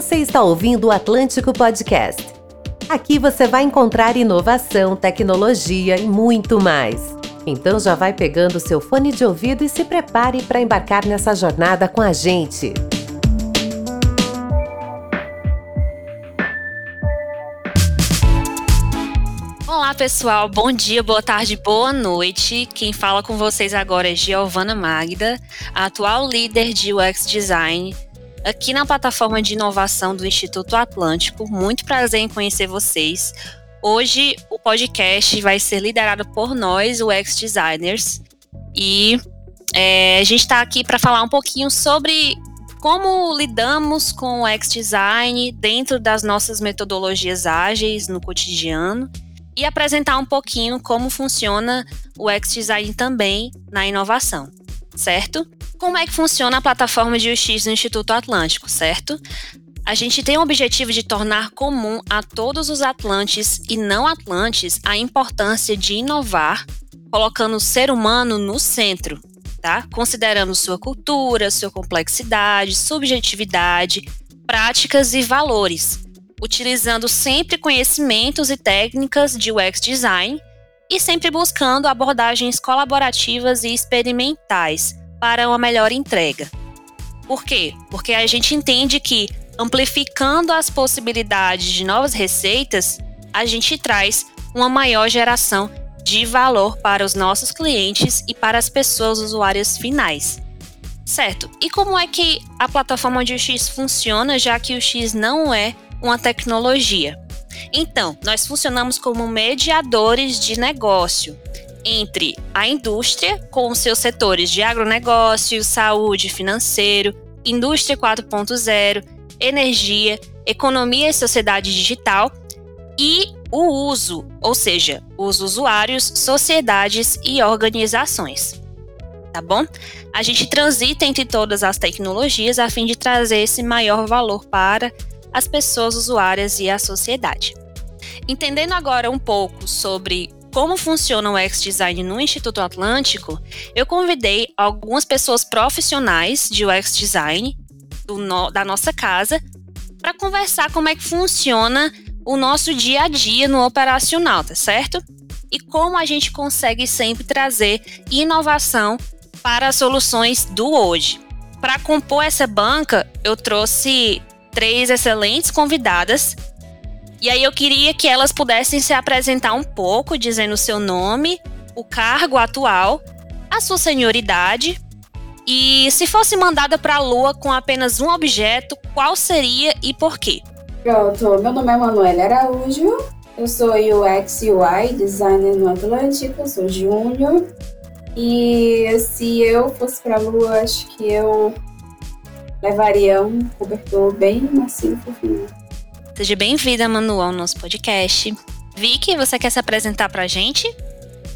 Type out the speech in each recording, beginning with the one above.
Você está ouvindo o Atlântico Podcast. Aqui você vai encontrar inovação, tecnologia e muito mais. Então já vai pegando seu fone de ouvido e se prepare para embarcar nessa jornada com a gente. Olá pessoal, bom dia, boa tarde, boa noite. Quem fala com vocês agora é Giovana Magda, atual líder de UX Design aqui na plataforma de inovação do Instituto Atlântico. Muito prazer em conhecer vocês. Hoje o podcast vai ser liderado por nós, UX Designers, e é, a gente está aqui para falar um pouquinho sobre como lidamos com o UX Design dentro das nossas metodologias ágeis no cotidiano e apresentar um pouquinho como funciona o UX Design também na inovação, certo? Como é que funciona a plataforma de UX do Instituto Atlântico, certo? A gente tem o objetivo de tornar comum a todos os atlantes e não atlantes a importância de inovar, colocando o ser humano no centro, tá? Considerando sua cultura, sua complexidade, subjetividade, práticas e valores, utilizando sempre conhecimentos e técnicas de UX design e sempre buscando abordagens colaborativas e experimentais para uma melhor entrega. Por quê? Porque a gente entende que amplificando as possibilidades de novas receitas, a gente traz uma maior geração de valor para os nossos clientes e para as pessoas usuárias finais. Certo. E como é que a plataforma de UX funciona, já que o X não é uma tecnologia? Então, nós funcionamos como mediadores de negócio entre a indústria, com seus setores de agronegócio, saúde, financeiro, indústria 4.0, energia, economia e sociedade digital, e o uso, ou seja, os usuários, sociedades e organizações. Tá bom? A gente transita entre todas as tecnologias a fim de trazer esse maior valor para as pessoas usuárias e a sociedade. Entendendo agora um pouco sobre como funciona o UX-Design no Instituto Atlântico, eu convidei algumas pessoas profissionais de UX-Design no, da nossa casa para conversar como é que funciona o nosso dia a dia no operacional, tá certo? E como a gente consegue sempre trazer inovação para as soluções do hoje. Para compor essa banca, eu trouxe três excelentes convidadas e aí eu queria que elas pudessem se apresentar um pouco, dizendo o seu nome, o cargo atual, a sua senioridade e se fosse mandada para a Lua com apenas um objeto, qual seria e por quê? Pronto, meu nome é Manuela Araújo, eu sou UX UI designer no Atlântico, sou júnior. E se eu fosse para a Lua, acho que eu levaria um cobertor bem macio fofinho. Seja bem-vinda, Manu, ao nosso podcast. Vicky, você quer se apresentar pra gente?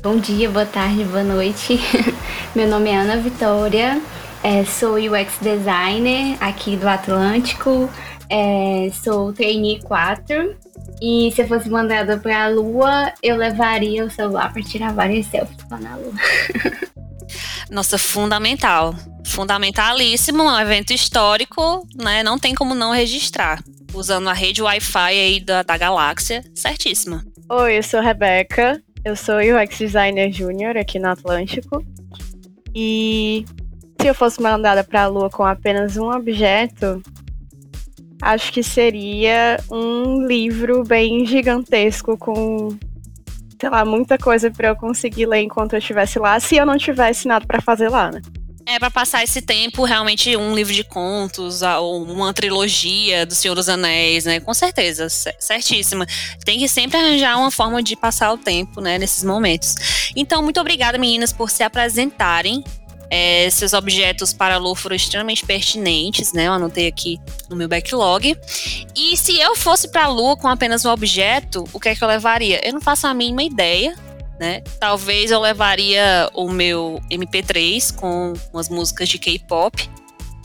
Bom dia, boa tarde, boa noite. Meu nome é Ana Vitória, é, sou UX designer aqui do Atlântico, é, sou trainee 4 e se eu fosse mandada para a Lua, eu levaria o celular para tirar várias selfies lá na Lua. Nossa, fundamental. Fundamentalíssimo, um evento histórico, né? Não tem como não registrar usando a rede Wi-Fi aí da, da galáxia, certíssima. Oi, eu sou a Rebeca, eu sou UX Designer Júnior aqui no Atlântico. E se eu fosse mandada para a Lua com apenas um objeto, acho que seria um livro bem gigantesco com, sei lá, muita coisa para eu conseguir ler enquanto eu estivesse lá, se eu não tivesse nada para fazer lá, né? É para passar esse tempo realmente um livro de contos ou uma trilogia do Senhor dos Anéis, né? Com certeza, certíssima. Tem que sempre arranjar uma forma de passar o tempo, né, nesses momentos. Então, muito obrigada, meninas, por se apresentarem. É, seus objetos para Lu foram extremamente pertinentes, né? Eu anotei aqui no meu backlog. E se eu fosse para a Lua com apenas um objeto, o que é que eu levaria? Eu não faço a mínima ideia, né? Talvez eu levaria o meu MP3 com umas músicas de K-pop,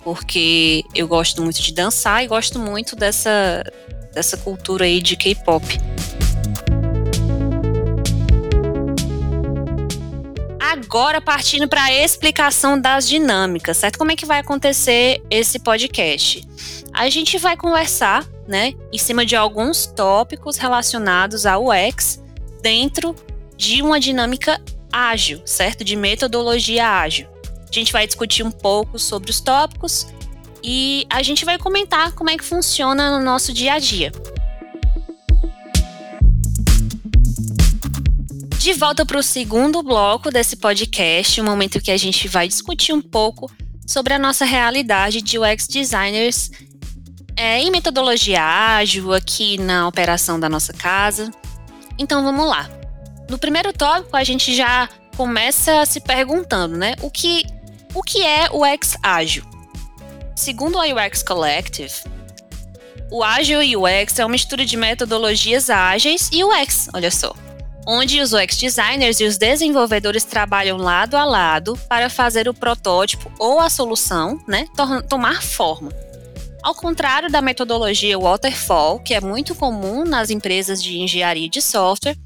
porque eu gosto muito de dançar e gosto muito dessa, dessa cultura aí de K-pop. Agora partindo para a explicação das dinâmicas, certo? Como é que vai acontecer esse podcast? A gente vai conversar, né, em cima de alguns tópicos relacionados ao UX dentro de uma dinâmica ágil, certo? De metodologia ágil. A gente vai discutir um pouco sobre os tópicos e a gente vai comentar como é que funciona no nosso dia a dia. De volta para o segundo bloco desse podcast, o um momento que a gente vai discutir um pouco sobre a nossa realidade de UX designers é, em metodologia ágil aqui na operação da nossa casa. Então vamos lá. No primeiro tópico a gente já começa se perguntando, né? O que, o que é o UX ágil? Segundo a UX Collective, o ágil UX é uma mistura de metodologias ágeis e UX, olha só onde os UX designers e os desenvolvedores trabalham lado a lado para fazer o protótipo ou a solução né, tomar forma. Ao contrário da metodologia waterfall, que é muito comum nas empresas de engenharia de software,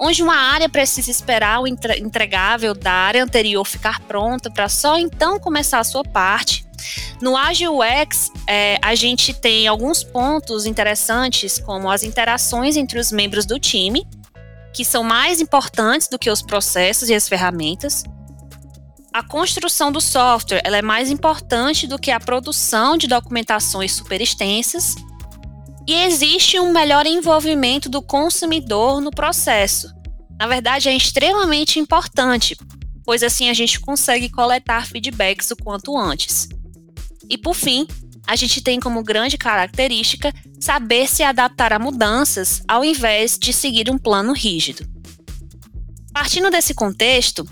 onde uma área precisa esperar o entregável da área anterior ficar pronta para só então começar a sua parte. No Agile UX, é, a gente tem alguns pontos interessantes, como as interações entre os membros do time, que são mais importantes do que os processos e as ferramentas. A construção do software ela é mais importante do que a produção de documentações super extensas. E existe um melhor envolvimento do consumidor no processo. Na verdade, é extremamente importante, pois assim a gente consegue coletar feedbacks o quanto antes. E por fim, a gente tem como grande característica saber se adaptar a mudanças ao invés de seguir um plano rígido. Partindo desse contexto,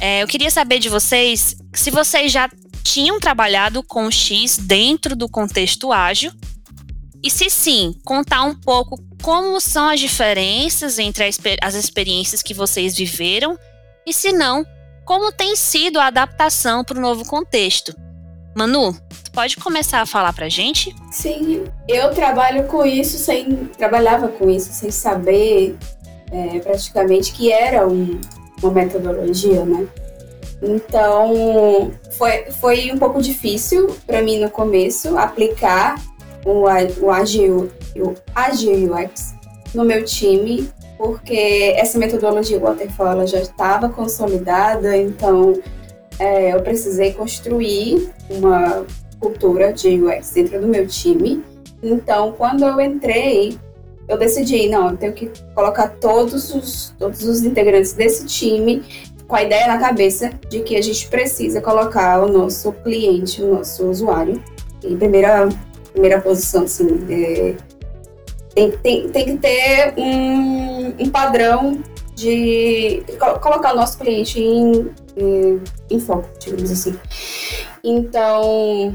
é, eu queria saber de vocês se vocês já tinham trabalhado com X dentro do contexto ágil e se sim, contar um pouco como são as diferenças entre as experiências que vocês viveram e se não, como tem sido a adaptação para o novo contexto. Manu, tu pode começar a falar pra gente? Sim, eu trabalho com isso sem. trabalhava com isso sem saber é, praticamente que era um, uma metodologia, né? Então foi, foi um pouco difícil para mim no começo aplicar o, o Agile, o Agile UX no meu time, porque essa metodologia Waterfall já estava consolidada, então é, eu precisei construir uma cultura de UX dentro do meu time. Então, quando eu entrei, eu decidi, não, eu tenho que colocar todos os, todos os integrantes desse time com a ideia na cabeça de que a gente precisa colocar o nosso cliente, o nosso usuário, em primeira, primeira posição, assim, é, tem, tem, tem que ter um, um padrão de colocar o nosso cliente em, em, em foco, digamos assim. Então,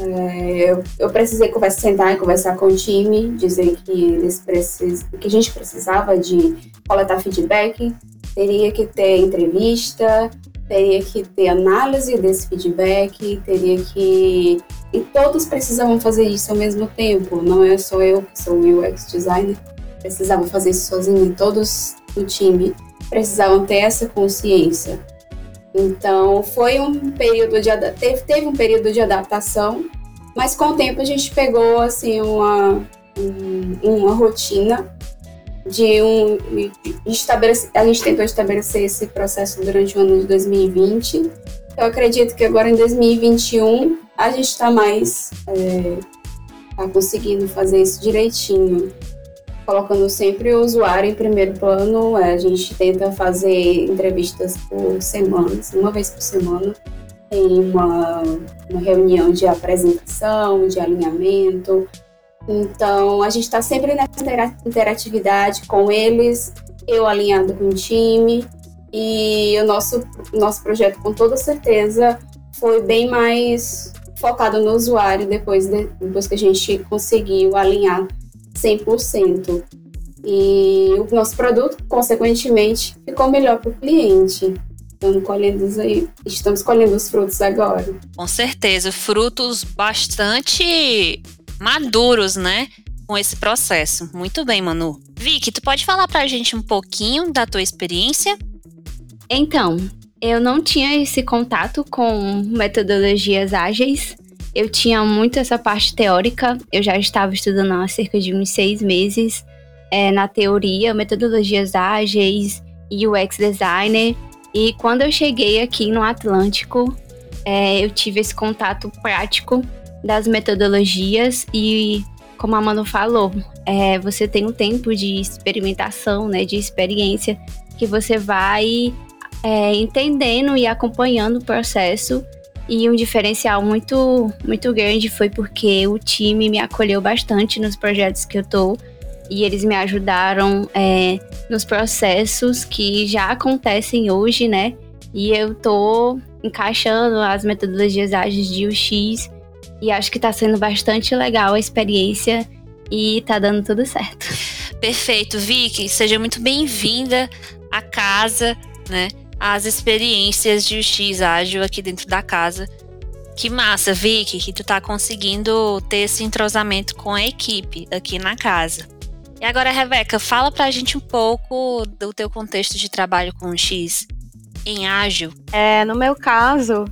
é, eu, eu, precisei conversar, sentar e conversar com o time, dizer que eles precis, que a gente precisava de coletar feedback, teria que ter entrevista, teria que ter análise desse feedback, teria que e todos precisavam fazer isso ao mesmo tempo. Não é só eu que sou UX designer, precisavam fazer isso sozinho. Todos no time precisavam ter essa consciência. Então, foi um período de teve, teve um período de adaptação, mas com o tempo a gente pegou assim uma um, uma rotina de um estabelecer, a gente tentou estabelecer esse processo durante o ano de 2020. Eu acredito que agora em 2021 a gente está mais é, tá conseguindo fazer isso direitinho colocando sempre o usuário em primeiro plano. É, a gente tenta fazer entrevistas por semana, assim, uma vez por semana. Tem uma, uma reunião de apresentação, de alinhamento. Então, a gente está sempre nessa interatividade com eles, eu alinhado com o time. E o nosso, nosso projeto, com toda certeza, foi bem mais focado no usuário depois, de, depois que a gente conseguiu alinhar 100%. E o nosso produto, consequentemente, ficou melhor para o cliente. Estamos colhendo, aí, estamos colhendo os frutos agora. Com certeza, frutos bastante maduros, né? Com esse processo. Muito bem, Manu. Vicky, tu pode falar para a gente um pouquinho da tua experiência? Então, eu não tinha esse contato com metodologias ágeis. Eu tinha muito essa parte teórica. Eu já estava estudando há cerca de uns seis meses é, na teoria, metodologias ágeis, UX designer. E quando eu cheguei aqui no Atlântico, é, eu tive esse contato prático das metodologias e, como a Manu falou, é, você tem um tempo de experimentação, né, de experiência, que você vai é, entendendo e acompanhando o processo. E um diferencial muito, muito grande foi porque o time me acolheu bastante nos projetos que eu tô e eles me ajudaram é, nos processos que já acontecem hoje, né? E eu tô encaixando as metodologias ágeis de UX e acho que tá sendo bastante legal a experiência e tá dando tudo certo. Perfeito, Vicky, seja muito bem-vinda à casa, né? As experiências de UX ágil aqui dentro da casa. Que massa, Vicky, que tu tá conseguindo ter esse entrosamento com a equipe aqui na casa. E agora, Rebeca, fala pra gente um pouco do teu contexto de trabalho com X em ágil. É, no meu caso,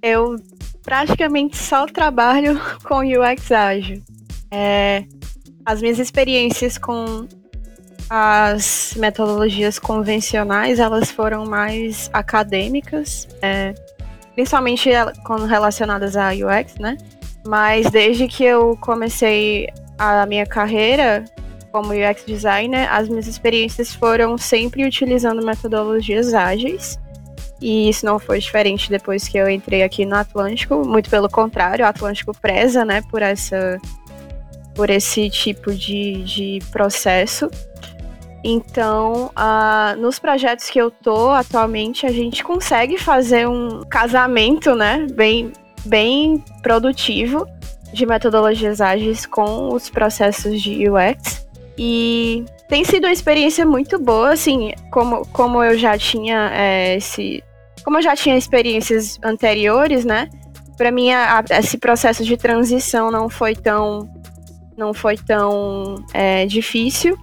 eu praticamente só trabalho com UX ágil. É, as minhas experiências com as metodologias convencionais, elas foram mais acadêmicas, é, principalmente quando relacionadas a UX, né? Mas desde que eu comecei a minha carreira, como UX designer, as minhas experiências foram sempre utilizando metodologias ágeis. E isso não foi diferente depois que eu entrei aqui no Atlântico, muito pelo contrário, o Atlântico preza, né, por essa por esse tipo de, de processo. Então, uh, nos projetos que eu tô atualmente, a gente consegue fazer um casamento, né, bem, bem produtivo de metodologias ágeis com os processos de UX. E tem sido uma experiência muito boa, assim, como, como eu já tinha é, esse. Como eu já tinha experiências anteriores, né? Para mim, a, a, esse processo de transição não foi tão. não foi tão é, difícil.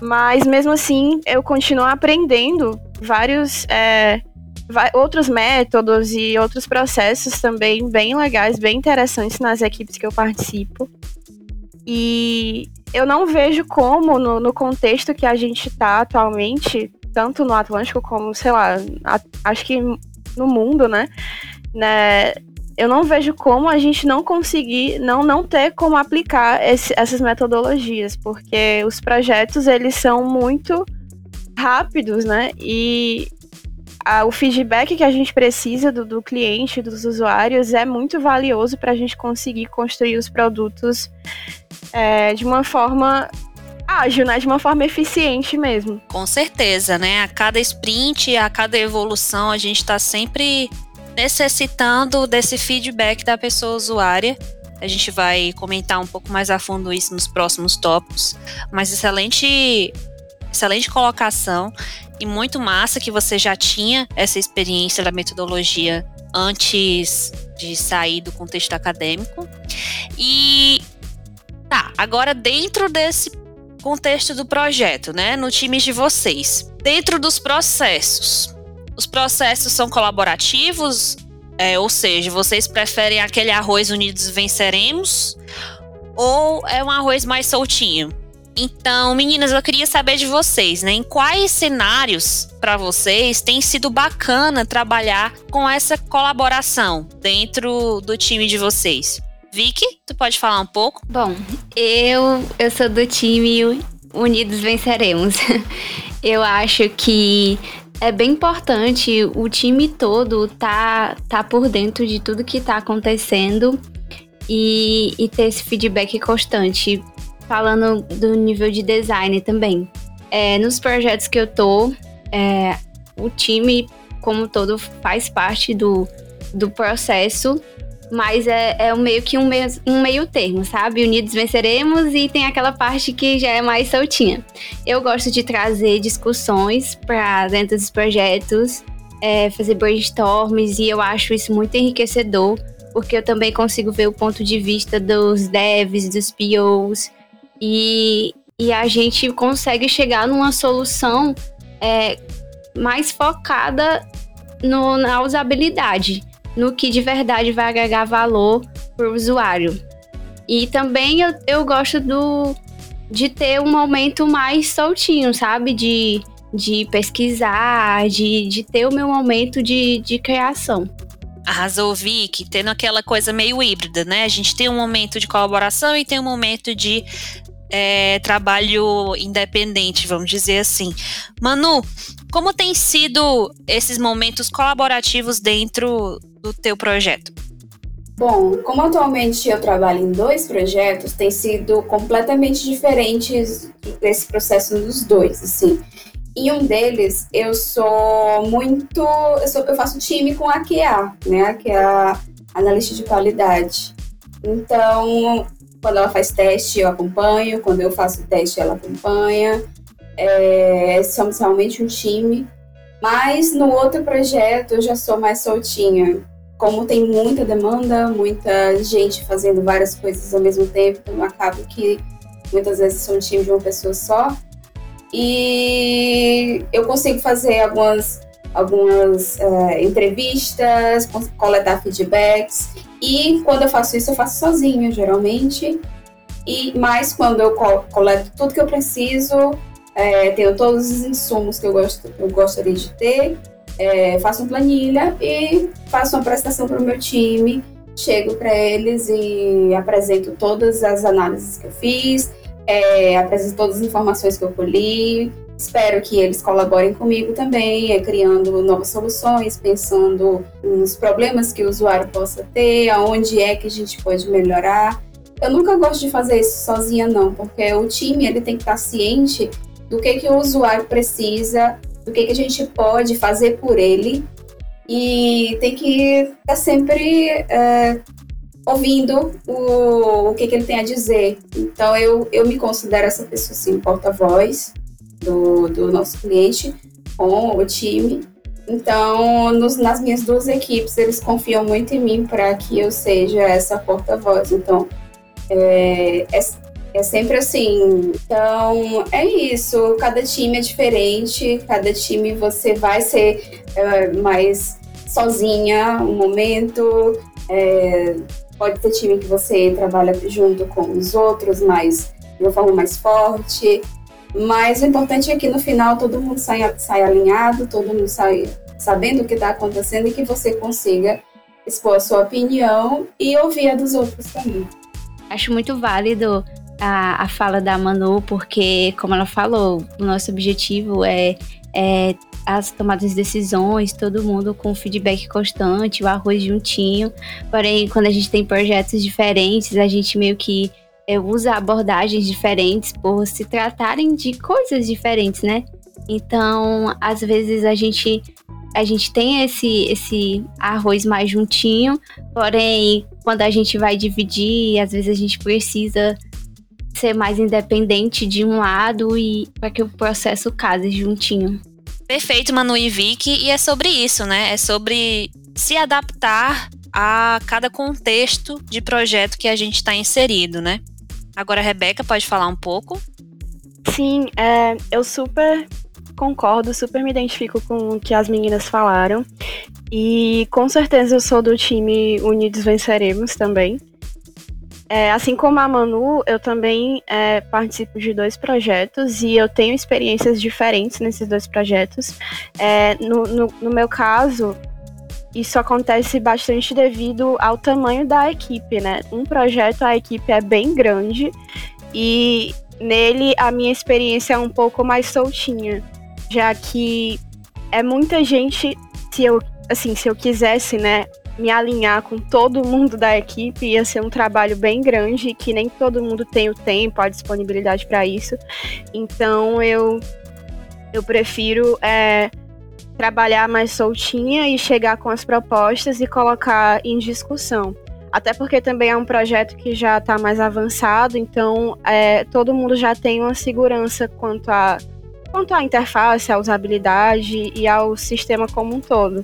Mas mesmo assim, eu continuo aprendendo vários. É, outros métodos e outros processos também bem legais, bem interessantes nas equipes que eu participo. E eu não vejo como, no, no contexto que a gente está atualmente, tanto no Atlântico como, sei lá, a, acho que no mundo, né? né? Eu não vejo como a gente não conseguir, não, não ter como aplicar esse, essas metodologias, porque os projetos, eles são muito rápidos, né? E a, o feedback que a gente precisa do, do cliente, dos usuários, é muito valioso para a gente conseguir construir os produtos é, de uma forma ágil, né? De uma forma eficiente mesmo. Com certeza, né? A cada sprint, a cada evolução, a gente está sempre necessitando desse feedback da pessoa usuária. A gente vai comentar um pouco mais a fundo isso nos próximos tópicos. Mas excelente, excelente colocação e muito massa que você já tinha essa experiência da metodologia antes de sair do contexto acadêmico. E tá, agora dentro desse contexto do projeto, né, no time de vocês, dentro dos processos, os processos são colaborativos, é, ou seja, vocês preferem aquele arroz unidos venceremos ou é um arroz mais soltinho? Então, meninas, eu queria saber de vocês, né? Em quais cenários para vocês tem sido bacana trabalhar com essa colaboração dentro do time de vocês? Vicky, tu pode falar um pouco? Bom, eu eu sou do time Unidos Venceremos. eu acho que é bem importante o time todo tá tá por dentro de tudo que tá acontecendo e, e ter esse feedback constante falando do nível de design também. É, nos projetos que eu tô, é, o time como todo faz parte do, do processo, mas é, é meio que um meio, um meio termo, sabe? Unidos venceremos e tem aquela parte que já é mais soltinha. Eu gosto de trazer discussões para dentro dos projetos, é, fazer brainstorms e eu acho isso muito enriquecedor, porque eu também consigo ver o ponto de vista dos devs, dos POs, e, e a gente consegue chegar numa solução é, mais focada no, na usabilidade, no que de verdade vai agregar valor para o usuário. E também eu, eu gosto do, de ter um momento mais soltinho, sabe? De, de pesquisar, de, de ter o meu momento de, de criação. Arrasou, Vicky, tendo aquela coisa meio híbrida, né? A gente tem um momento de colaboração e tem um momento de é, trabalho independente, vamos dizer assim. Manu, como tem sido esses momentos colaborativos dentro do teu projeto? Bom, como atualmente eu trabalho em dois projetos, tem sido completamente diferentes esse processo dos dois, assim. Em um deles, eu sou muito. Eu, sou, eu faço time com a QA, né? Que é a analista de qualidade. Então, quando ela faz teste, eu acompanho. Quando eu faço teste, ela acompanha. É, somos realmente um time. Mas no outro projeto, eu já sou mais soltinha. Como tem muita demanda, muita gente fazendo várias coisas ao mesmo tempo, eu acabo que muitas vezes sou um time de uma pessoa só. E eu consigo fazer algumas, algumas é, entrevistas, coletar feedbacks. E quando eu faço isso, eu faço sozinha, geralmente. E mais quando eu coleto tudo que eu preciso, é, tenho todos os insumos que eu, gosto, eu gostaria de ter, é, faço uma planilha e faço uma prestação para o meu time. Chego para eles e apresento todas as análises que eu fiz, é, apresento todas as informações que eu colhi. Espero que eles colaborem comigo também, é, criando novas soluções, pensando nos problemas que o usuário possa ter, aonde é que a gente pode melhorar. Eu nunca gosto de fazer isso sozinha, não, porque o time ele tem que estar ciente do que, que o usuário precisa, do que, que a gente pode fazer por ele e tem que estar sempre é, ouvindo o, o que, que ele tem a dizer. Então, eu, eu me considero essa pessoa, assim, porta-voz do, do nosso cliente com o time. Então, nos, nas minhas duas equipes, eles confiam muito em mim para que eu seja essa porta-voz. Então, é, é, é, sempre assim. Então, é isso. Cada time é diferente. Cada time você vai ser é, mais sozinha um momento. É, Pode ter time que você trabalha junto com os outros, mas de uma forma mais forte. Mas o importante é que no final todo mundo saia, saia alinhado, todo mundo saia sabendo o que está acontecendo e que você consiga expor a sua opinião e ouvir a dos outros também. Acho muito válido a, a fala da Manu, porque, como ela falou, o nosso objetivo é, é as tomadas de decisões, todo mundo com feedback constante, o arroz juntinho. Porém, quando a gente tem projetos diferentes, a gente meio que é, usa abordagens diferentes por se tratarem de coisas diferentes, né? Então, às vezes a gente a gente tem esse esse arroz mais juntinho, porém, quando a gente vai dividir, às vezes a gente precisa ser mais independente de um lado e para que o processo case juntinho. Perfeito, Manu e Vicky, e é sobre isso, né? É sobre se adaptar a cada contexto de projeto que a gente está inserido, né? Agora, a Rebeca pode falar um pouco? Sim, é, eu super concordo, super me identifico com o que as meninas falaram. E com certeza eu sou do time Unidos Venceremos também. É, assim como a Manu, eu também é, participo de dois projetos e eu tenho experiências diferentes nesses dois projetos. É, no, no, no, meu caso, isso acontece bastante devido ao tamanho da equipe, né? Um projeto, a equipe é bem grande e nele a minha experiência é um pouco mais soltinha, já que é muita gente, se eu, assim, se eu quisesse, né, me alinhar com todo mundo da equipe ia ser um trabalho bem grande que nem todo mundo tem o tempo, a disponibilidade para isso. Então eu eu prefiro é, trabalhar mais soltinha e chegar com as propostas e colocar em discussão. Até porque também é um projeto que já está mais avançado, então é, todo mundo já tem uma segurança quanto a quanto à interface, à usabilidade e ao sistema como um todo.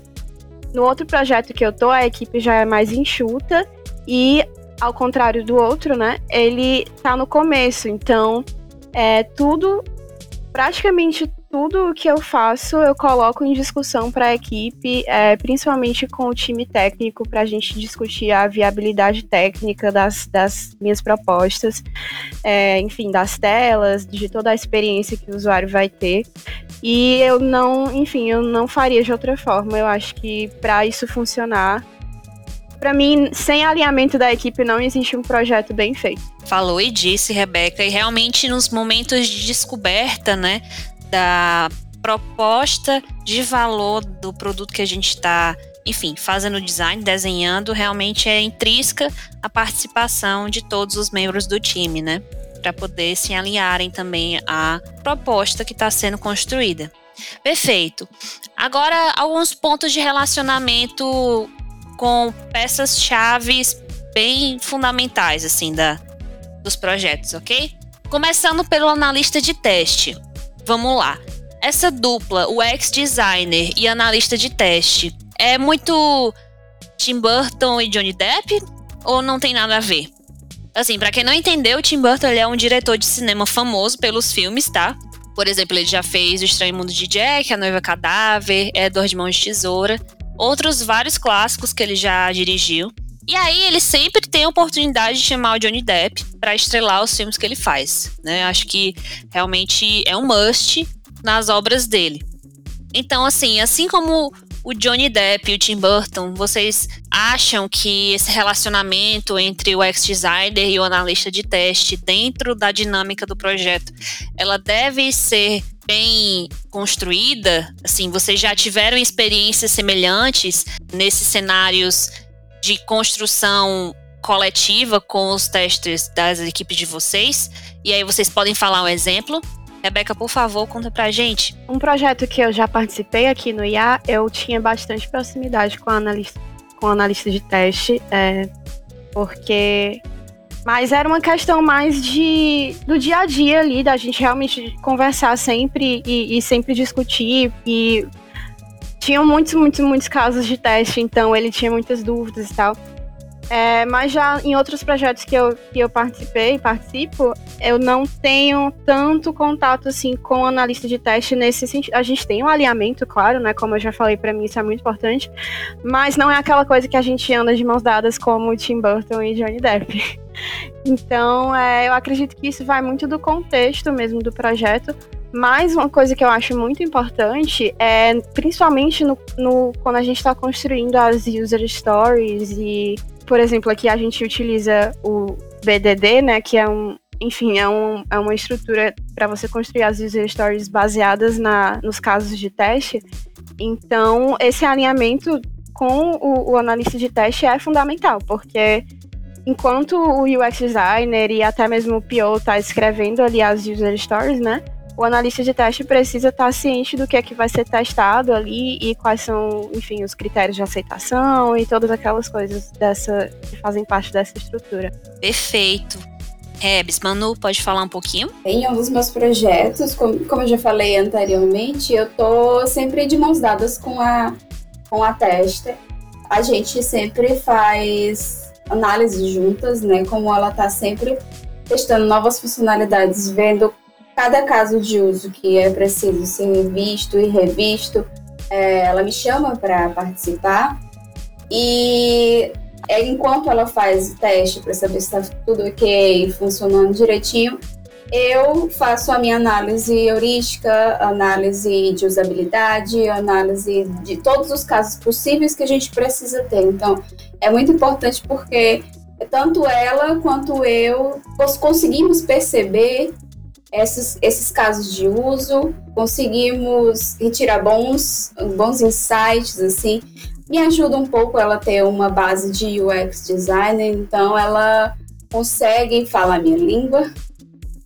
No outro projeto que eu tô, a equipe já é mais enxuta e, ao contrário do outro, né, ele tá no começo. Então, é tudo, praticamente tudo que eu faço eu coloco em discussão para a equipe, é, principalmente com o time técnico, para a gente discutir a viabilidade técnica das, das minhas propostas, é, enfim, das telas, de toda a experiência que o usuário vai ter. E eu não, enfim, eu não faria de outra forma. Eu acho que para isso funcionar, para mim, sem alinhamento da equipe, não existe um projeto bem feito. Falou e disse, Rebeca, e realmente nos momentos de descoberta, né, da proposta de valor do produto que a gente está, enfim, fazendo design, desenhando, realmente é intrínseca a participação de todos os membros do time, né, para poder se alinharem também à proposta que está sendo construída. Perfeito. Agora, alguns pontos de relacionamento com peças chaves bem fundamentais assim da dos projetos, ok? Começando pelo analista de teste. Vamos lá. Essa dupla, o ex-designer e analista de teste, é muito Tim Burton e Johnny Depp ou não tem nada a ver? Assim, para quem não entendeu, Tim Burton é um diretor de cinema famoso pelos filmes, tá? Por exemplo, ele já fez O Estranho Mundo de Jack, A Noiva Cadáver, Edward de Mãos de Tesoura outros vários clássicos que ele já dirigiu. E aí ele sempre tem a oportunidade de chamar o Johnny Depp para estrelar os filmes que ele faz, né? Acho que realmente é um must nas obras dele. Então, assim, assim como o Johnny Depp e o Tim Burton, vocês acham que esse relacionamento entre o ex-designer e o analista de teste dentro da dinâmica do projeto, ela deve ser bem construída? Assim, vocês já tiveram experiências semelhantes nesses cenários de construção coletiva com os testes das equipes de vocês? E aí vocês podem falar um exemplo? Rebeca, por favor, conta pra gente. Um projeto que eu já participei aqui no IA, eu tinha bastante proximidade com a analista, com a analista de teste, é, porque mas era uma questão mais de do dia a dia ali, da gente realmente conversar sempre e, e sempre discutir. E tinham muitos, muitos, muitos casos de teste, então ele tinha muitas dúvidas e tal. É, mas já em outros projetos que eu, que eu participei, participo, eu não tenho tanto contato assim com analista de teste nesse sentido. A gente tem um alinhamento, claro, né? Como eu já falei, para mim isso é muito importante, mas não é aquela coisa que a gente anda de mãos dadas como Tim Burton e Johnny Depp. Então, é, eu acredito que isso vai muito do contexto mesmo do projeto. Mas uma coisa que eu acho muito importante é, principalmente no, no quando a gente está construindo as user stories e por exemplo, aqui a gente utiliza o BDD, né, que é um, enfim, é, um, é uma estrutura para você construir as user stories baseadas na, nos casos de teste. Então, esse alinhamento com o, o analista de teste é fundamental, porque enquanto o UX designer e até mesmo o PO está escrevendo ali as user stories, né, o analista de teste precisa estar ciente do que é que vai ser testado ali e quais são, enfim, os critérios de aceitação e todas aquelas coisas dessa que fazem parte dessa estrutura. Perfeito. Rebs, Manu, pode falar um pouquinho? Em um dos meus projetos, como, como eu já falei anteriormente, eu tô sempre de mãos dadas com a, com a testa. A gente sempre faz análise juntas, né? Como ela tá sempre testando novas funcionalidades, vendo cada caso de uso que é preciso ser visto e revisto, é, ela me chama para participar e é, enquanto ela faz o teste para saber se está tudo ok, funcionando direitinho, eu faço a minha análise heurística, análise de usabilidade, análise de todos os casos possíveis que a gente precisa ter. Então, é muito importante porque tanto ela quanto eu conseguimos perceber esses, esses casos de uso, conseguimos retirar bons, bons insights, assim. Me ajuda um pouco ela ter uma base de UX designer, então ela consegue falar minha língua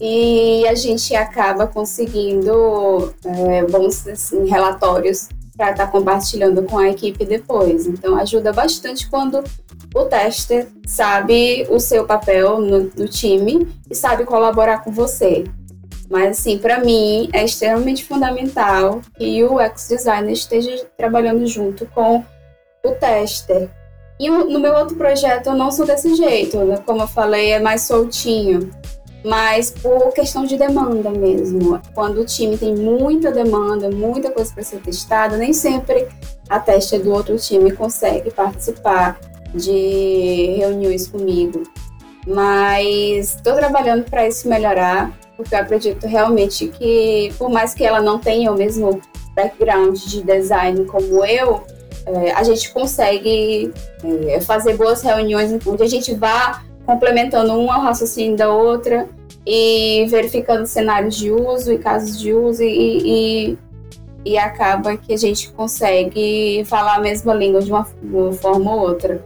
e a gente acaba conseguindo é, bons assim, relatórios para estar tá compartilhando com a equipe depois. Então ajuda bastante quando o tester sabe o seu papel no, no time e sabe colaborar com você. Mas, assim, para mim é extremamente fundamental que o UX designer esteja trabalhando junto com o tester. E no meu outro projeto eu não sou desse jeito, né? como eu falei, é mais soltinho. mas por questão de demanda mesmo. Quando o time tem muita demanda, muita coisa para ser testada, nem sempre a teste do outro time consegue participar de reuniões comigo. Mas estou trabalhando para isso melhorar, porque eu acredito realmente que, por mais que ela não tenha o mesmo background de design como eu, é, a gente consegue é, fazer boas reuniões onde a gente vá complementando uma ao raciocínio da outra e verificando cenários de uso e casos de uso e, e, e acaba que a gente consegue falar a mesma língua de uma, de uma forma ou outra.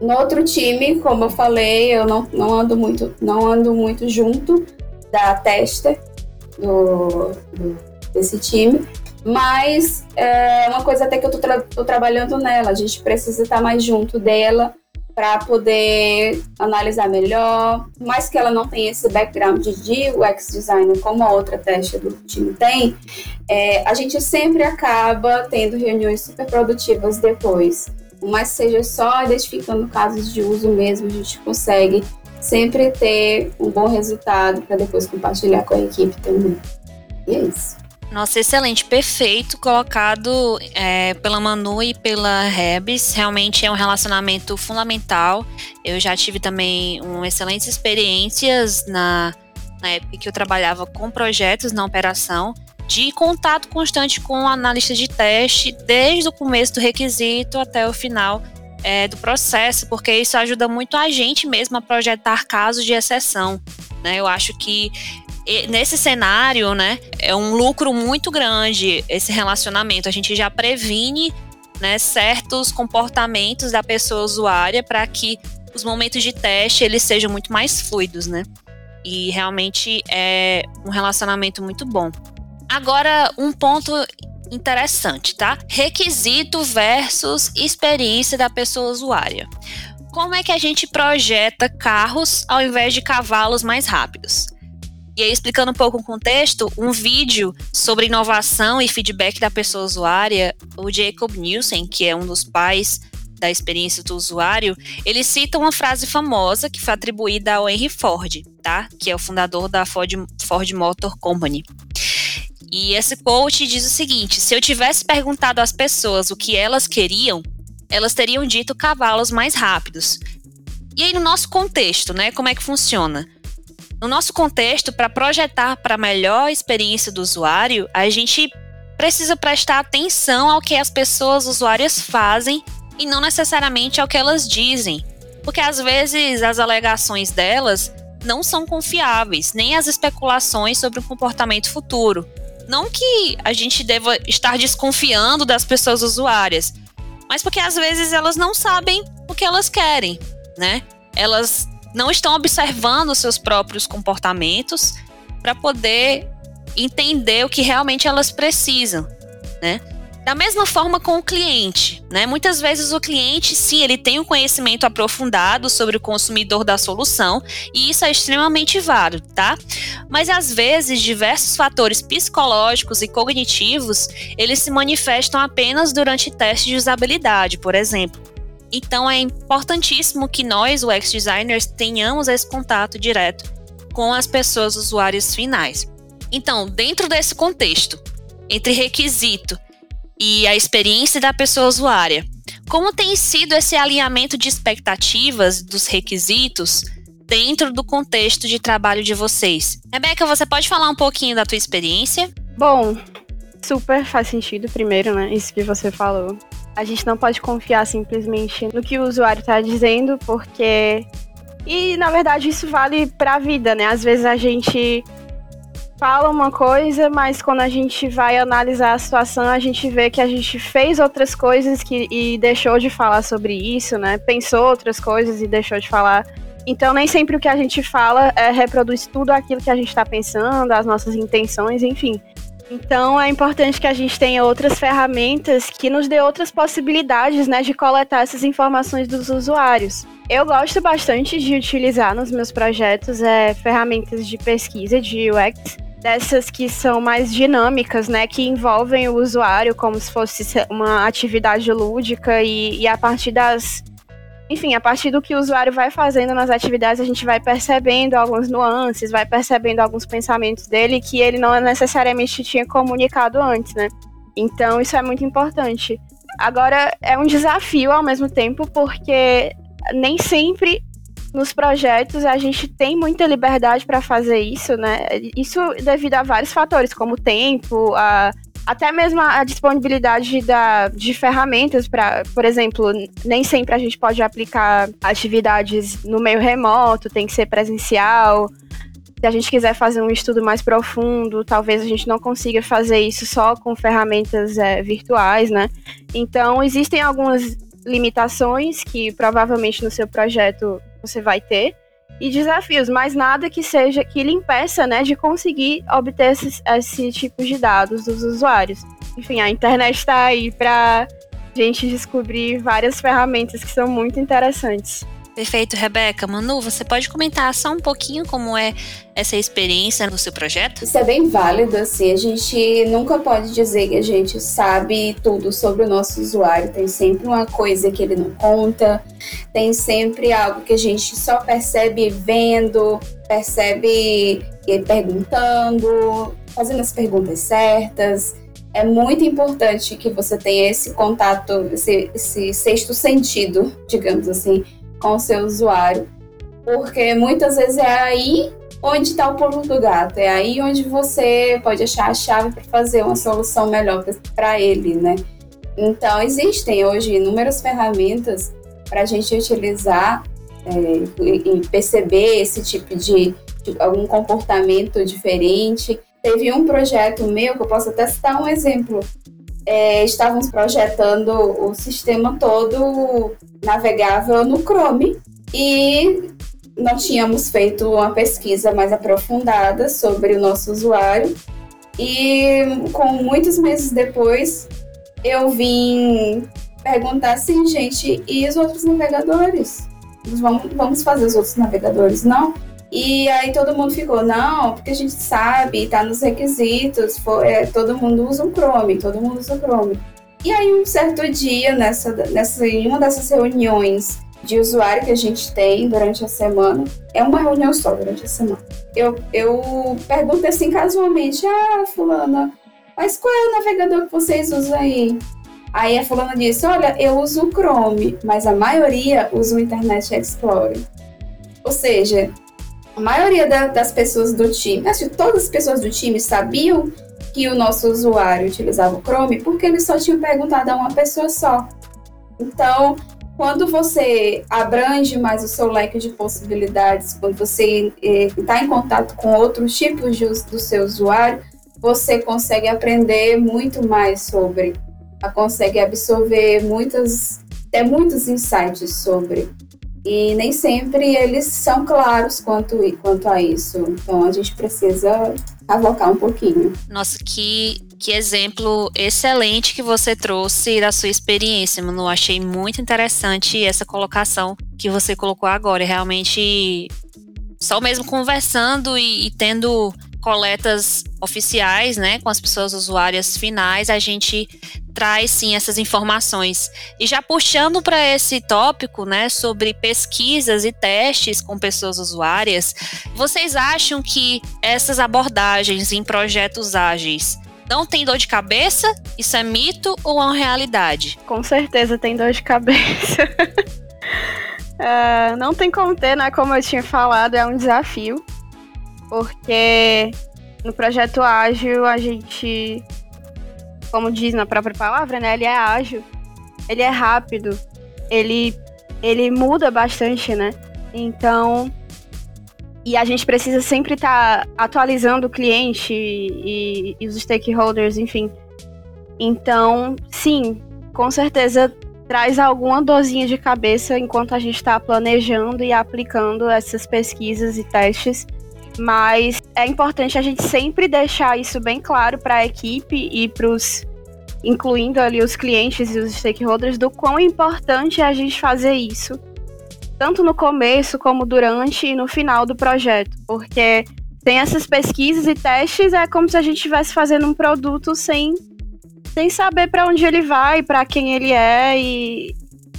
No outro time, como eu falei, eu não, não ando muito não ando muito junto da testa do, do desse time, mas é uma coisa até que eu tô, tra tô trabalhando nela. A gente precisa estar mais junto dela para poder analisar melhor. Mais que ela não tenha esse background de UX designer como a outra teste do time tem, é, a gente sempre acaba tendo reuniões super produtivas depois. Mas seja só identificando casos de uso mesmo, a gente consegue sempre ter um bom resultado para depois compartilhar com a equipe também. E é isso. Nossa, excelente, perfeito, colocado é, pela Manu e pela Rebs. Realmente é um relacionamento fundamental. Eu já tive também um, excelentes experiências na, na época que eu trabalhava com projetos na operação, de contato constante com o analista de teste, desde o começo do requisito até o final é, do processo, porque isso ajuda muito a gente mesmo a projetar casos de exceção. Né? Eu acho que nesse cenário, né, é um lucro muito grande esse relacionamento. A gente já previne né, certos comportamentos da pessoa usuária para que os momentos de teste eles sejam muito mais fluidos, né? E realmente é um relacionamento muito bom. Agora, um ponto interessante, tá? Requisito versus experiência da pessoa usuária. Como é que a gente projeta carros ao invés de cavalos mais rápidos? E aí, explicando um pouco o contexto, um vídeo sobre inovação e feedback da pessoa usuária, o Jacob Nielsen, que é um dos pais da experiência do usuário, ele cita uma frase famosa que foi atribuída ao Henry Ford, tá? Que é o fundador da Ford, Ford Motor Company. E esse quote diz o seguinte: se eu tivesse perguntado às pessoas o que elas queriam, elas teriam dito cavalos mais rápidos. E aí, no nosso contexto, né? Como é que funciona? No nosso contexto, para projetar para a melhor experiência do usuário, a gente precisa prestar atenção ao que as pessoas usuárias fazem e não necessariamente ao que elas dizem. Porque às vezes as alegações delas não são confiáveis, nem as especulações sobre o comportamento futuro. Não que a gente deva estar desconfiando das pessoas usuárias, mas porque às vezes elas não sabem o que elas querem, né? Elas não estão observando seus próprios comportamentos para poder entender o que realmente elas precisam, né? Da mesma forma com o cliente, né? Muitas vezes o cliente, sim, ele tem um conhecimento aprofundado sobre o consumidor da solução e isso é extremamente válido, tá? Mas às vezes diversos fatores psicológicos e cognitivos eles se manifestam apenas durante testes de usabilidade, por exemplo. Então é importantíssimo que nós, UX designers, tenhamos esse contato direto com as pessoas usuários finais. Então, dentro desse contexto, entre requisito e a experiência da pessoa usuária, como tem sido esse alinhamento de expectativas dos requisitos dentro do contexto de trabalho de vocês? Rebeca, você pode falar um pouquinho da tua experiência? Bom, super faz sentido primeiro, né? Isso que você falou. A gente não pode confiar simplesmente no que o usuário está dizendo, porque. E na verdade isso vale para a vida, né? Às vezes a gente fala uma coisa, mas quando a gente vai analisar a situação, a gente vê que a gente fez outras coisas que, e deixou de falar sobre isso, né? Pensou outras coisas e deixou de falar. Então, nem sempre o que a gente fala é, reproduz tudo aquilo que a gente está pensando, as nossas intenções, enfim. Então é importante que a gente tenha outras ferramentas que nos dê outras possibilidades, né, de coletar essas informações dos usuários. Eu gosto bastante de utilizar nos meus projetos é, ferramentas de pesquisa de UX, dessas que são mais dinâmicas, né, que envolvem o usuário como se fosse uma atividade lúdica e, e a partir das enfim, a partir do que o usuário vai fazendo nas atividades, a gente vai percebendo algumas nuances, vai percebendo alguns pensamentos dele que ele não necessariamente tinha comunicado antes, né? Então, isso é muito importante. Agora, é um desafio ao mesmo tempo, porque nem sempre nos projetos a gente tem muita liberdade para fazer isso, né? Isso devido a vários fatores, como o tempo, a, até mesmo a disponibilidade da, de ferramentas para, por exemplo, nem sempre a gente pode aplicar atividades no meio remoto, tem que ser presencial. Se a gente quiser fazer um estudo mais profundo, talvez a gente não consiga fazer isso só com ferramentas é, virtuais, né? Então, existem algumas limitações que provavelmente no seu projeto você vai ter e desafios, mas nada que seja que lhe impeça, né, de conseguir obter esse, esse tipo de dados dos usuários. Enfim, a internet está aí para gente descobrir várias ferramentas que são muito interessantes. Perfeito, Rebeca. Manu, você pode comentar só um pouquinho como é essa experiência no seu projeto? Isso é bem válido, assim. A gente nunca pode dizer que a gente sabe tudo sobre o nosso usuário. Tem sempre uma coisa que ele não conta, tem sempre algo que a gente só percebe vendo, percebe perguntando, fazendo as perguntas certas. É muito importante que você tenha esse contato, esse, esse sexto sentido, digamos assim, com o seu usuário, porque muitas vezes é aí onde está o pulo do gato, é aí onde você pode achar a chave para fazer uma solução melhor para ele, né? Então, existem hoje inúmeras ferramentas para a gente utilizar é, e perceber esse tipo de, de, algum comportamento diferente. Teve um projeto meu que eu posso até citar um exemplo. É, estávamos projetando o sistema todo navegável no Chrome e nós tínhamos feito uma pesquisa mais aprofundada sobre o nosso usuário e com muitos meses depois eu vim perguntar assim, gente, e os outros navegadores? Vamos, vamos fazer os outros navegadores, não? E aí todo mundo ficou, não, porque a gente sabe, tá nos requisitos, é, todo mundo usa o Chrome, todo mundo usa o Chrome. E aí, um certo dia, nessa, nessa, em uma dessas reuniões de usuário que a gente tem durante a semana, é uma reunião só durante a semana, eu, eu pergunto assim casualmente: Ah, Fulana, mas qual é o navegador que vocês usam aí? Aí a Fulana disse: Olha, eu uso o Chrome, mas a maioria usa o Internet Explorer. Ou seja, a maioria da, das pessoas do time, acho que todas as pessoas do time sabiam que o nosso usuário utilizava o Chrome porque eles só tinham perguntado a uma pessoa só. Então, quando você abrange mais o seu leque de possibilidades, quando você está eh, em contato com outros tipos de, do seu usuário, você consegue aprender muito mais sobre, consegue absorver muitas, até muitos insights sobre. E nem sempre eles são claros quanto, quanto a isso. Então a gente precisa avocar um pouquinho. Nossa, que, que exemplo excelente que você trouxe da sua experiência, Manu. Achei muito interessante essa colocação que você colocou agora. Realmente, só mesmo conversando e, e tendo coletas oficiais, né, com as pessoas usuárias finais, a gente traz sim essas informações. E já puxando para esse tópico, né, sobre pesquisas e testes com pessoas usuárias, vocês acham que essas abordagens em projetos ágeis não tem dor de cabeça? Isso é mito ou é uma realidade? Com certeza tem dor de cabeça. uh, não tem como ter, né? Como eu tinha falado, é um desafio porque no projeto ágil a gente, como diz na própria palavra, né, ele é ágil, ele é rápido, ele ele muda bastante, né? Então, e a gente precisa sempre estar tá atualizando o cliente e, e, os stakeholders, enfim. Então, sim, com certeza traz alguma dorzinha de cabeça enquanto a gente está planejando e aplicando essas pesquisas e testes mas é importante a gente sempre deixar isso bem claro para a equipe e para os incluindo ali os clientes e os stakeholders do quão importante é a gente fazer isso, tanto no começo como durante e no final do projeto, porque tem essas pesquisas e testes é como se a gente estivesse fazendo um produto sem sem saber para onde ele vai, para quem ele é e,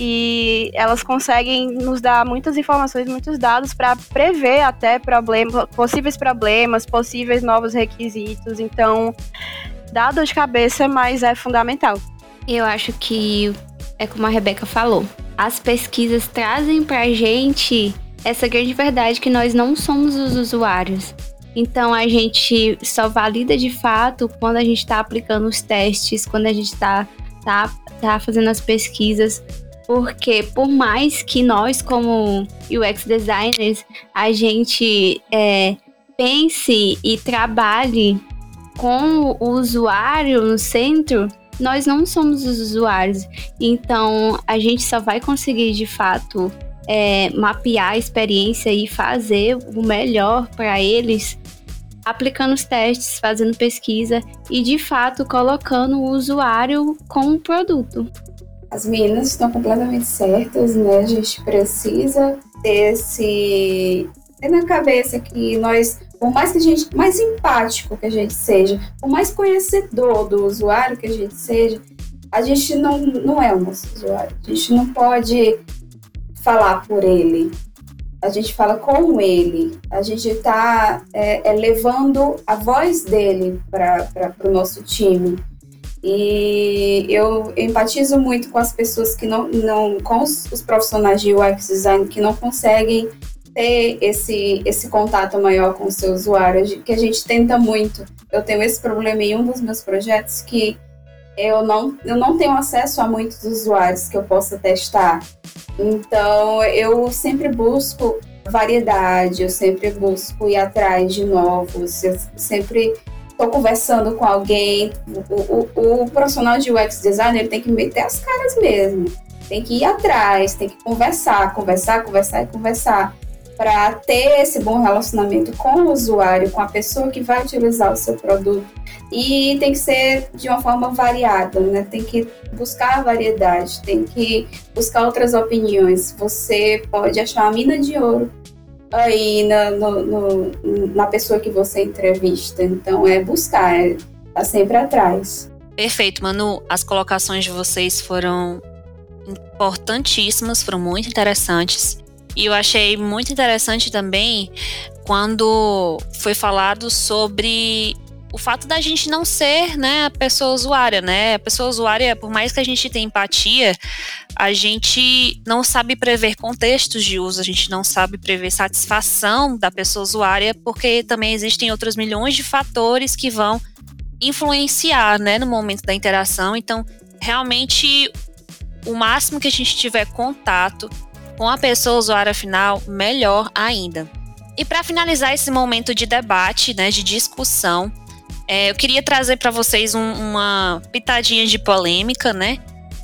e elas conseguem nos dar muitas informações, muitos dados para prever até problemas, possíveis problemas, possíveis novos requisitos. Então, dá dor de cabeça, mas é fundamental. Eu acho que é como a Rebeca falou. As pesquisas trazem para a gente essa grande verdade que nós não somos os usuários. Então a gente só valida de fato quando a gente está aplicando os testes, quando a gente está tá, tá fazendo as pesquisas. Porque por mais que nós, como UX designers, a gente é, pense e trabalhe com o usuário no centro, nós não somos os usuários. Então a gente só vai conseguir de fato é, mapear a experiência e fazer o melhor para eles aplicando os testes, fazendo pesquisa e de fato colocando o usuário com o produto. As meninas estão completamente certas, né? A gente precisa ter esse ter na cabeça que nós, por mais que a gente, mais empático que a gente seja, por mais conhecedor do usuário que a gente seja, a gente não, não é o nosso usuário. A gente não pode falar por ele a gente fala com ele, a gente está é, é, levando a voz dele para o nosso time. E eu empatizo muito com as pessoas que não, não com os, os, profissionais de UX design que não conseguem ter esse, esse contato maior com o seu usuário, que a gente tenta muito. Eu tenho esse problema em um dos meus projetos que eu não, eu não tenho acesso a muitos usuários que eu possa testar. Então, eu sempre busco variedade, eu sempre busco ir atrás de novos, eu sempre estou conversando com alguém. O, o, o, profissional de UX designer tem que meter as caras mesmo, tem que ir atrás, tem que conversar, conversar, conversar e conversar para ter esse bom relacionamento com o usuário, com a pessoa que vai utilizar o seu produto. E tem que ser de uma forma variada, né? Tem que buscar variedade, tem que buscar outras opiniões. Você pode achar uma mina de ouro aí na, no, no, na pessoa que você entrevista. Então é buscar, é tá sempre atrás. Perfeito, Manu. As colocações de vocês foram importantíssimas, foram muito interessantes. E eu achei muito interessante também quando foi falado sobre o fato da gente não ser, né, a pessoa usuária, né? A pessoa usuária, por mais que a gente tenha empatia, a gente não sabe prever contextos de uso, a gente não sabe prever satisfação da pessoa usuária, porque também existem outros milhões de fatores que vão influenciar, né, no momento da interação. Então, realmente, o máximo que a gente tiver contato com a pessoa usuária final, melhor ainda. E para finalizar esse momento de debate, né, de discussão, é, eu queria trazer para vocês um, uma pitadinha de polêmica, né,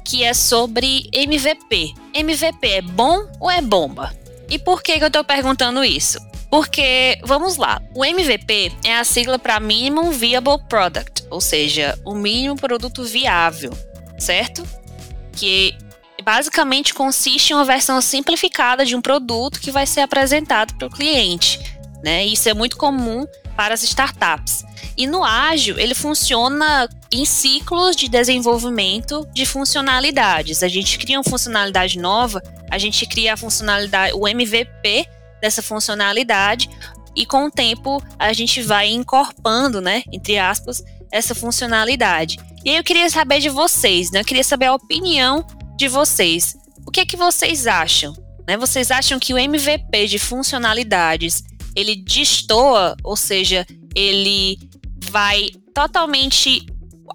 que é sobre MVP. MVP é bom ou é bomba? E por que, que eu estou perguntando isso? Porque, vamos lá, o MVP é a sigla para Minimum Viable Product, ou seja, o mínimo produto viável, certo? Que basicamente consiste em uma versão simplificada de um produto que vai ser apresentado para o cliente. Né? Isso é muito comum para as startups. E no ágil, ele funciona em ciclos de desenvolvimento de funcionalidades. A gente cria uma funcionalidade nova, a gente cria a funcionalidade, o MVP dessa funcionalidade, e com o tempo a gente vai encorpando, né, entre aspas, essa funcionalidade. E aí eu queria saber de vocês, né? Eu queria saber a opinião de vocês. O que é que vocês acham? Né? Vocês acham que o MVP de funcionalidades ele destoa, ou seja, ele vai totalmente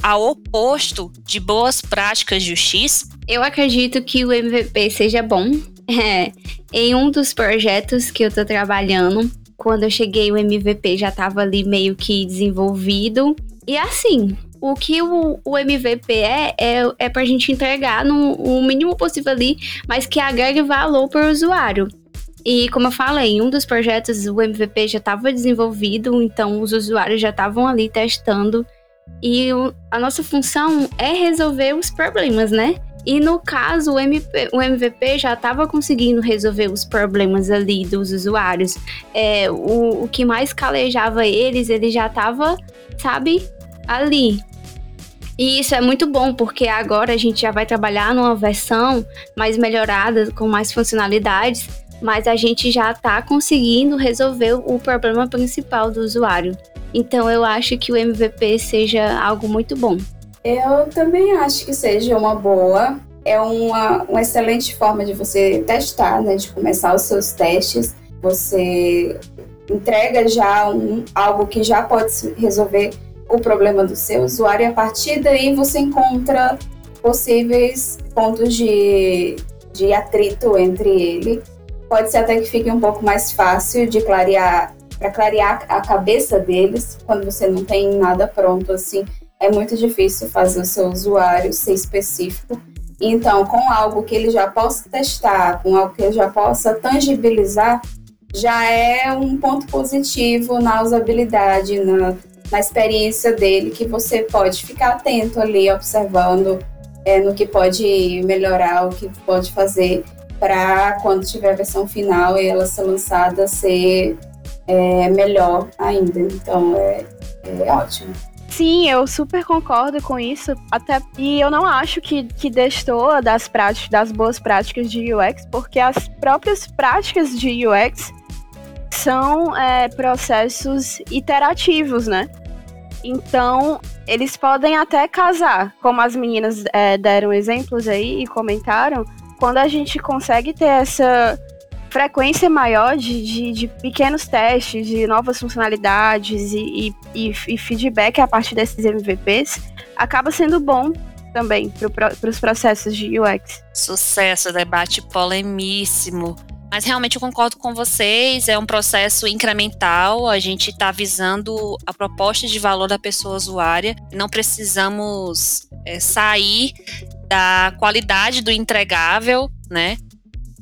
ao oposto de boas práticas de UX? Eu acredito que o MVP seja bom. É, em um dos projetos que eu estou trabalhando, quando eu cheguei, o MVP já estava ali meio que desenvolvido. E assim, o que o, o MVP é, é, é para a gente entregar no, o mínimo possível ali, mas que agregue valor para o usuário. E como eu falei, um dos projetos o MVP já estava desenvolvido, então os usuários já estavam ali testando. E a nossa função é resolver os problemas, né? E no caso, o, MP, o MVP já estava conseguindo resolver os problemas ali dos usuários. É, o, o que mais calejava eles, ele já estava, sabe, ali. E isso é muito bom, porque agora a gente já vai trabalhar numa versão mais melhorada, com mais funcionalidades, mas a gente já está conseguindo resolver o problema principal do usuário. Então eu acho que o MVP seja algo muito bom. Eu também acho que seja uma boa. É uma, uma excelente forma de você testar, né? De começar os seus testes. Você entrega já um, algo que já pode resolver o problema do seu usuário e a partir daí você encontra possíveis pontos de, de atrito entre ele. Pode ser até que fique um pouco mais fácil de clarear, para clarear a cabeça deles, quando você não tem nada pronto assim, é muito difícil fazer o seu usuário ser específico. Então, com algo que ele já possa testar, com algo que ele já possa tangibilizar, já é um ponto positivo na usabilidade, na, na experiência dele, que você pode ficar atento ali, observando é, no que pode melhorar, o que pode fazer para quando tiver a versão final e ela ser lançada ser é, melhor ainda. Então é, é ótimo. Sim, eu super concordo com isso. Até e eu não acho que, que destoa das práticas, das boas práticas de UX, porque as próprias práticas de UX são é, processos iterativos, né? Então, eles podem até casar, como as meninas é, deram exemplos aí e comentaram, quando a gente consegue ter essa frequência maior de, de, de pequenos testes, de novas funcionalidades e, e, e, feedback a partir desses MVPs, acaba sendo bom também para os processos de UX. Sucesso, debate polemíssimo. Mas realmente eu concordo com vocês, é um processo incremental, a gente está visando a proposta de valor da pessoa usuária, não precisamos é, sair da qualidade do entregável, né?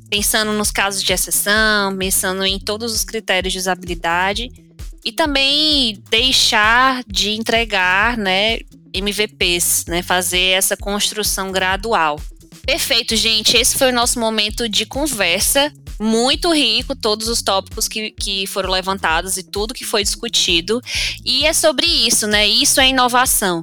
Pensando nos casos de exceção, pensando em todos os critérios de usabilidade e também deixar de entregar, né, MVPs, né, fazer essa construção gradual. Perfeito, gente. Esse foi o nosso momento de conversa muito rico, todos os tópicos que, que foram levantados e tudo que foi discutido. E é sobre isso, né? Isso é inovação.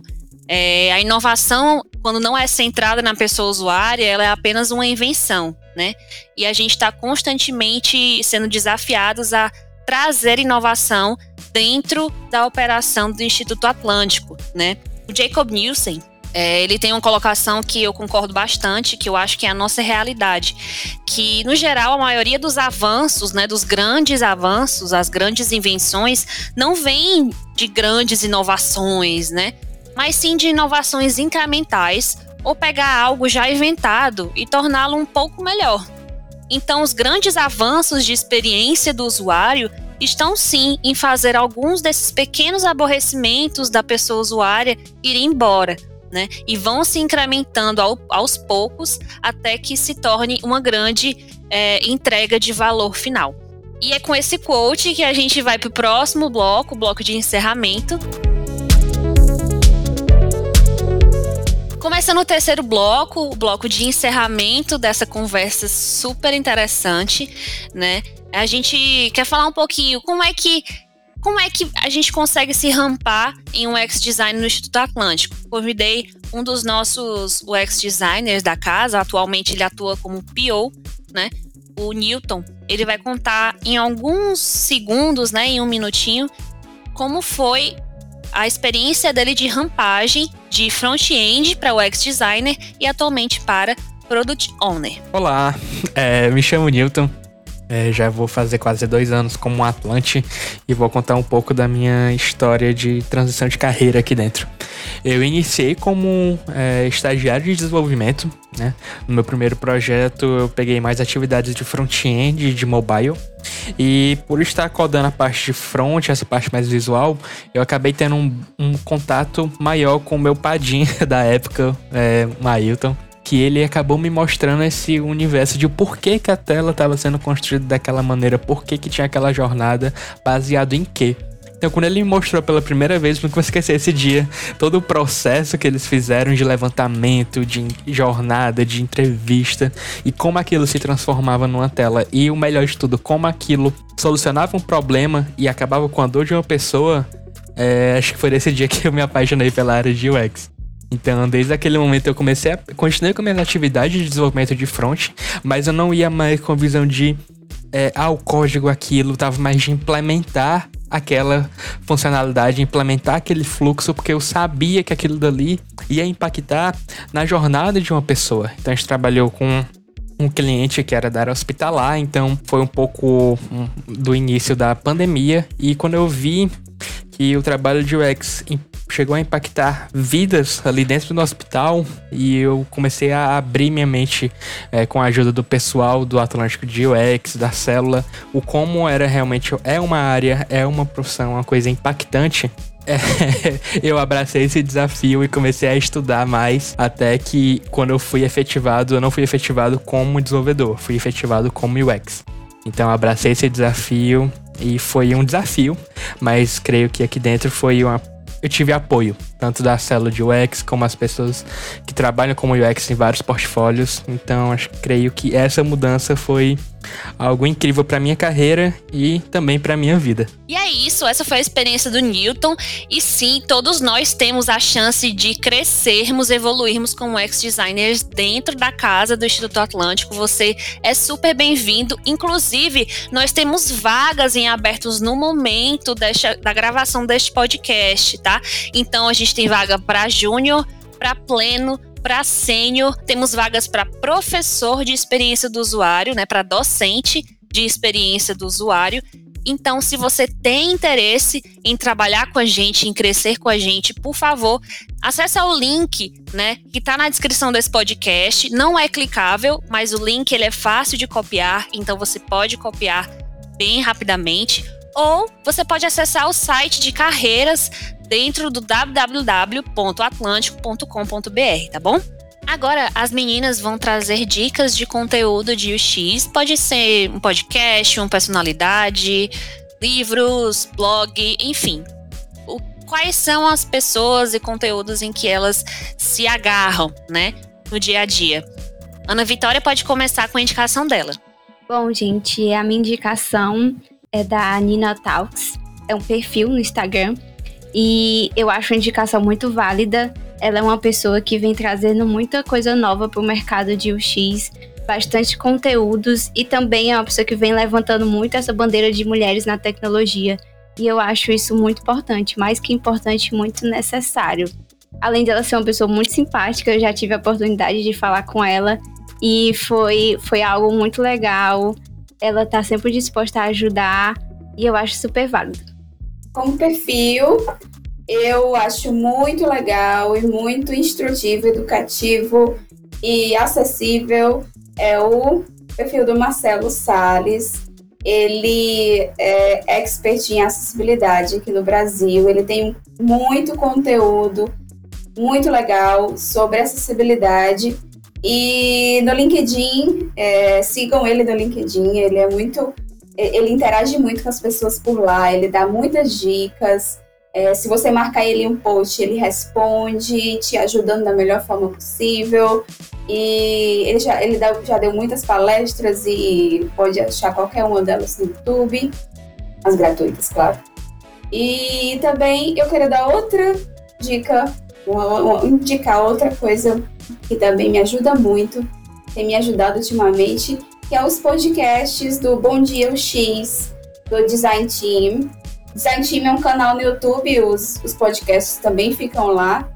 É, a inovação, quando não é centrada na pessoa usuária, ela é apenas uma invenção, né? E a gente está constantemente sendo desafiados a trazer inovação dentro da operação do Instituto Atlântico, né? O Jacob Nielsen, é, ele tem uma colocação que eu concordo bastante, que eu acho que é a nossa realidade. Que, no geral, a maioria dos avanços, né, dos grandes avanços, as grandes invenções, não vem de grandes inovações, né? Mas sim de inovações incrementais ou pegar algo já inventado e torná-lo um pouco melhor. Então, os grandes avanços de experiência do usuário estão sim em fazer alguns desses pequenos aborrecimentos da pessoa usuária ir embora né? E vão se incrementando ao, aos poucos até que se torne uma grande é, entrega de valor final. E é com esse quote que a gente vai para o próximo bloco, o bloco de encerramento. Começando o terceiro bloco, o bloco de encerramento dessa conversa super interessante, né? A gente quer falar um pouquinho como é que como é que a gente consegue se rampar em um UX design no Instituto Atlântico? Convidei um dos nossos UX designers da casa, atualmente ele atua como PO, né? O Newton. Ele vai contar em alguns segundos, né, em um minutinho, como foi a experiência dele de rampagem de front-end para UX designer e atualmente para Product Owner. Olá, é, me chamo Newton, é, já vou fazer quase dois anos como Atlante e vou contar um pouco da minha história de transição de carreira aqui dentro. Eu iniciei como é, estagiário de desenvolvimento. Né? No meu primeiro projeto, eu peguei mais atividades de front-end de mobile. E por estar codando a parte de front, essa parte mais visual, eu acabei tendo um, um contato maior com o meu padinho da época, é, Mailton que ele acabou me mostrando esse universo de por que, que a tela estava sendo construída daquela maneira, por que, que tinha aquela jornada, baseado em quê. Então, quando ele me mostrou pela primeira vez, nunca vou esquecer esse dia, todo o processo que eles fizeram de levantamento, de jornada, de entrevista e como aquilo se transformava numa tela. E o melhor de tudo, como aquilo solucionava um problema e acabava com a dor de uma pessoa. É, acho que foi nesse dia que eu me apaixonei pela área de UX. Então, desde aquele momento eu comecei a continuei com a minha atividade de desenvolvimento de front, mas eu não ia mais com a visão de é, ah, o código aquilo, tava mais de implementar aquela funcionalidade, implementar aquele fluxo, porque eu sabia que aquilo dali ia impactar na jornada de uma pessoa. Então a gente trabalhou com um cliente que era da área hospitalar, então foi um pouco do início da pandemia e quando eu vi que o trabalho de UX chegou a impactar vidas ali dentro do hospital e eu comecei a abrir minha mente é, com a ajuda do pessoal do Atlântico de UX, da célula, o como era realmente é uma área, é uma profissão, uma coisa impactante. É, eu abracei esse desafio e comecei a estudar mais até que quando eu fui efetivado, eu não fui efetivado como desenvolvedor, fui efetivado como UX. Então abracei esse desafio e foi um desafio, mas creio que aqui dentro foi uma eu tive apoio, tanto da célula de UX como as pessoas que trabalham como UX em vários portfólios. Então, acho, creio que essa mudança foi algo incrível para minha carreira e também para minha vida. E é isso, essa foi a experiência do Newton. E sim, todos nós temos a chance de crescermos, evoluirmos como UX designers dentro da casa do Instituto Atlântico. Você é super bem-vindo. Inclusive, nós temos vagas em abertos no momento desta, da gravação deste podcast, tá? Então a gente tem vaga para júnior, para pleno, para sênior, temos vagas para professor de experiência do usuário, né, para docente de experiência do usuário. Então, se você tem interesse em trabalhar com a gente, em crescer com a gente, por favor, acesse o link, né, que está na descrição desse podcast. Não é clicável, mas o link ele é fácil de copiar, então você pode copiar bem rapidamente. Ou você pode acessar o site de carreiras dentro do www.atlântico.com.br, tá bom? Agora, as meninas vão trazer dicas de conteúdo de UX. Pode ser um podcast, uma personalidade, livros, blog, enfim. O, quais são as pessoas e conteúdos em que elas se agarram, né, no dia a dia? Ana Vitória pode começar com a indicação dela. Bom, gente, a minha indicação é da Nina Talks. É um perfil no Instagram e eu acho a indicação muito válida. Ela é uma pessoa que vem trazendo muita coisa nova para o mercado de UX, bastante conteúdos e também é uma pessoa que vem levantando muito essa bandeira de mulheres na tecnologia. E eu acho isso muito importante, mais que importante, muito necessário. Além dela ser uma pessoa muito simpática, eu já tive a oportunidade de falar com ela e foi, foi algo muito legal. Ela está sempre disposta a ajudar e eu acho super válido como perfil, eu acho muito legal e muito instrutivo, educativo e acessível é o perfil do Marcelo Sales. Ele é expert em acessibilidade aqui no Brasil. Ele tem muito conteúdo muito legal sobre acessibilidade. E no LinkedIn, é, sigam ele no LinkedIn, ele é muito ele interage muito com as pessoas por lá, ele dá muitas dicas. É, se você marcar ele um post, ele responde, te ajudando da melhor forma possível. E ele já, ele já deu muitas palestras e pode achar qualquer uma delas no YouTube, as gratuitas, claro. E também eu quero dar outra dica, uma, uma, indicar outra coisa que também me ajuda muito, tem me ajudado ultimamente, que é os podcasts do Bom Dia X, do Design Team. Design Team é um canal no YouTube, os, os podcasts também ficam lá.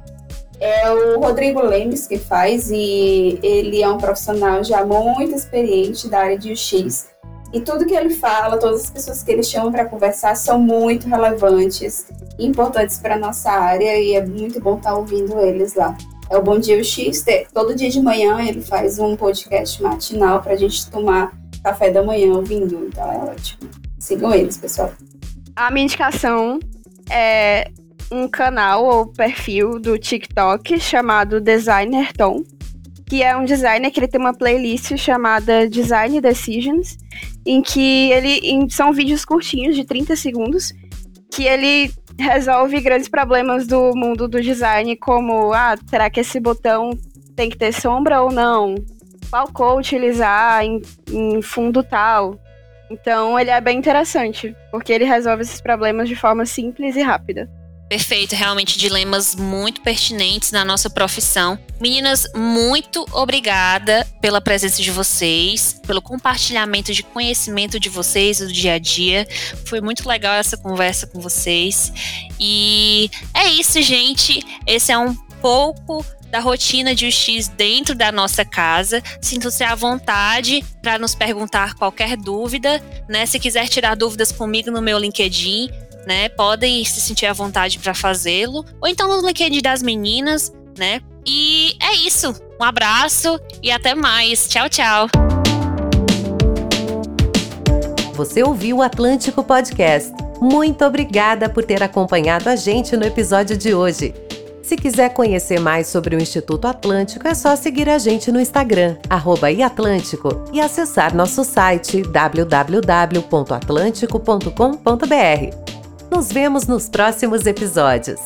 É o Rodrigo Lemes que faz e ele é um profissional já muito experiente da área de UX. E tudo que ele fala, todas as pessoas que ele chama para conversar são muito relevantes e importantes para nossa área e é muito bom estar tá ouvindo eles lá é o Bom Dia UX. Todo dia de manhã ele faz um podcast matinal para a gente tomar café da manhã ouvindo. Então é ótimo. Sigam eles, pessoal. A minha indicação é um canal ou perfil do TikTok chamado Designer Tom, que é um designer que ele tem uma playlist chamada Design Decisions, em que ele em, são vídeos curtinhos de 30 segundos que ele resolve grandes problemas do mundo do design, como, ah, será que esse botão tem que ter sombra ou não? Qual cor utilizar em, em fundo tal? Então ele é bem interessante, porque ele resolve esses problemas de forma simples e rápida. Perfeito, realmente dilemas muito pertinentes na nossa profissão. Meninas, muito obrigada pela presença de vocês, pelo compartilhamento de conhecimento de vocês do dia a dia. Foi muito legal essa conversa com vocês. E é isso, gente. Esse é um pouco da rotina de UX dentro da nossa casa. Sinta-se à vontade para nos perguntar qualquer dúvida, né? Se quiser tirar dúvidas comigo no meu LinkedIn, né? Podem se sentir à vontade para fazê-lo, ou então no LinkedIn das meninas, né? E é isso. Um abraço e até mais. Tchau, tchau. Você ouviu o Atlântico Podcast. Muito obrigada por ter acompanhado a gente no episódio de hoje. Se quiser conhecer mais sobre o Instituto Atlântico, é só seguir a gente no Instagram, @iatlântico, e acessar nosso site www.atlântico.com.br. Nos vemos nos próximos episódios.